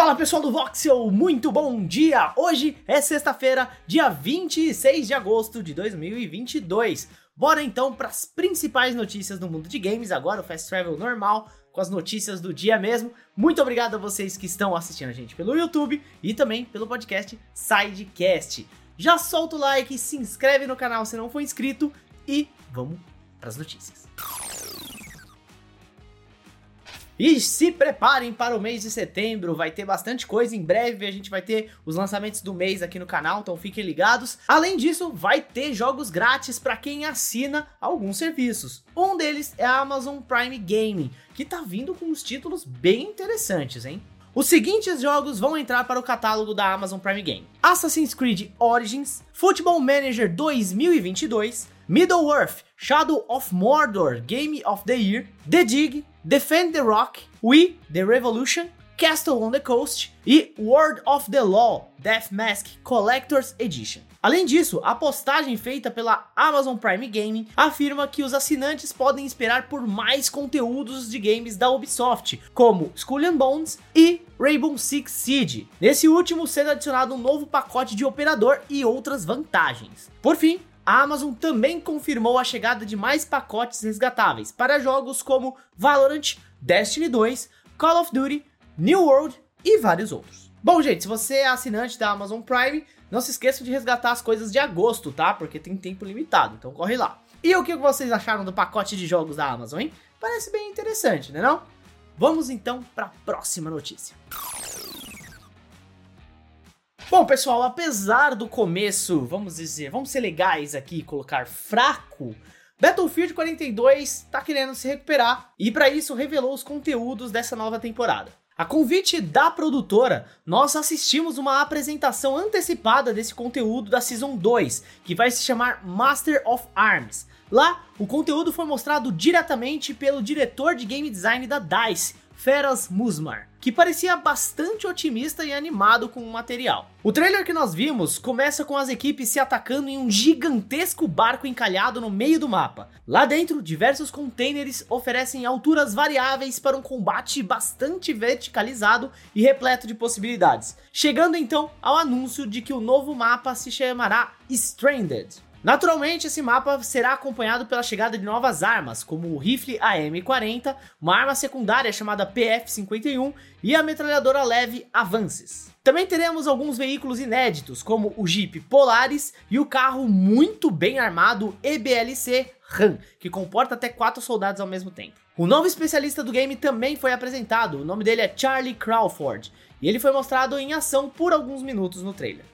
Fala pessoal do Voxel, muito bom dia! Hoje é sexta-feira, dia 26 de agosto de 2022. Bora então para as principais notícias do mundo de games, agora o Fast Travel normal, com as notícias do dia mesmo. Muito obrigado a vocês que estão assistindo a gente pelo YouTube e também pelo podcast Sidecast. Já solta o like, se inscreve no canal se não for inscrito e vamos para as notícias. E se preparem para o mês de setembro, vai ter bastante coisa em breve, a gente vai ter os lançamentos do mês aqui no canal, então fiquem ligados. Além disso, vai ter jogos grátis para quem assina alguns serviços. Um deles é a Amazon Prime Gaming, que tá vindo com uns títulos bem interessantes, hein? Os seguintes jogos vão entrar para o catálogo da Amazon Prime Game: Assassin's Creed Origins, Football Manager 2022, Middle-earth, Shadow of Mordor Game of the Year, The Dig, Defend the Rock, We, The Revolution, Castle on the Coast e World of the Law Death Mask Collector's Edition. Além disso, a postagem feita pela Amazon Prime Gaming afirma que os assinantes podem esperar por mais conteúdos de games da Ubisoft, como Skull and Bones e Rainbow Six Siege. Nesse último sendo adicionado um novo pacote de operador e outras vantagens. Por fim, a Amazon também confirmou a chegada de mais pacotes resgatáveis para jogos como Valorant, Destiny 2, Call of Duty, New World e vários outros. Bom, gente, se você é assinante da Amazon Prime, não se esqueça de resgatar as coisas de agosto, tá? Porque tem tempo limitado, então corre lá. E o que vocês acharam do pacote de jogos da Amazon, hein? Parece bem interessante, né não? Vamos então para a próxima notícia. Bom, pessoal, apesar do começo, vamos dizer, vamos ser legais aqui e colocar fraco, Battlefield 42 tá querendo se recuperar e para isso revelou os conteúdos dessa nova temporada. A convite da produtora, nós assistimos uma apresentação antecipada desse conteúdo da Season 2, que vai se chamar Master of Arms. Lá, o conteúdo foi mostrado diretamente pelo diretor de game design da DICE, Feras Musmar, que parecia bastante otimista e animado com o material. O trailer que nós vimos começa com as equipes se atacando em um gigantesco barco encalhado no meio do mapa. Lá dentro, diversos containers oferecem alturas variáveis para um combate bastante verticalizado e repleto de possibilidades. Chegando então ao anúncio de que o novo mapa se chamará Stranded. Naturalmente, esse mapa será acompanhado pela chegada de novas armas, como o rifle AM-40, uma arma secundária chamada PF-51 e a metralhadora leve Avances. Também teremos alguns veículos inéditos, como o Jeep Polaris e o carro muito bem armado EBLC Ram, que comporta até 4 soldados ao mesmo tempo. O novo especialista do game também foi apresentado, o nome dele é Charlie Crawford, e ele foi mostrado em ação por alguns minutos no trailer.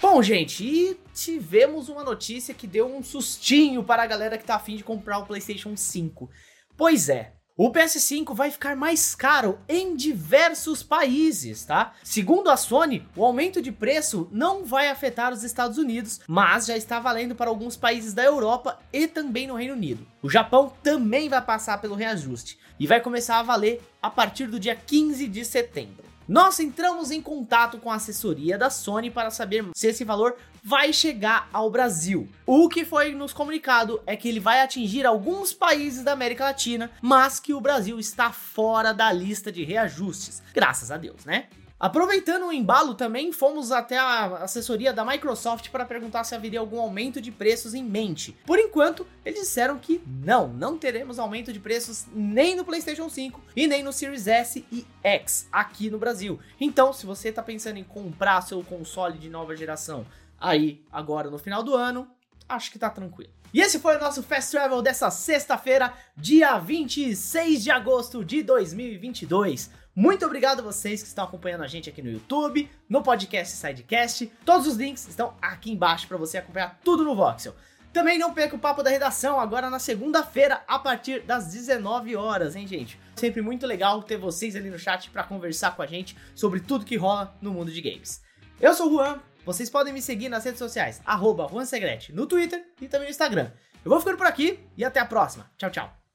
Bom, gente, e tivemos uma notícia que deu um sustinho para a galera que tá afim de comprar o PlayStation 5. Pois é, o PS5 vai ficar mais caro em diversos países, tá? Segundo a Sony, o aumento de preço não vai afetar os Estados Unidos, mas já está valendo para alguns países da Europa e também no Reino Unido. O Japão também vai passar pelo reajuste e vai começar a valer a partir do dia 15 de setembro. Nós entramos em contato com a assessoria da Sony para saber se esse valor vai chegar ao Brasil. O que foi nos comunicado é que ele vai atingir alguns países da América Latina, mas que o Brasil está fora da lista de reajustes. Graças a Deus, né? Aproveitando o embalo, também fomos até a assessoria da Microsoft para perguntar se haveria algum aumento de preços em mente. Por enquanto, eles disseram que não, não teremos aumento de preços nem no PlayStation 5 e nem no Series S e X aqui no Brasil. Então, se você está pensando em comprar seu console de nova geração aí agora no final do ano, acho que tá tranquilo. E esse foi o nosso Fast Travel dessa sexta-feira, dia 26 de agosto de 2022. Muito obrigado a vocês que estão acompanhando a gente aqui no YouTube, no podcast Sidecast. Todos os links estão aqui embaixo para você acompanhar tudo no Voxel. Também não perca o papo da redação agora na segunda-feira a partir das 19 horas, hein, gente? Sempre muito legal ter vocês ali no chat para conversar com a gente sobre tudo que rola no mundo de games. Eu sou o Juan, vocês podem me seguir nas redes sociais, arroba no Twitter e também no Instagram. Eu vou ficando por aqui e até a próxima. Tchau, tchau.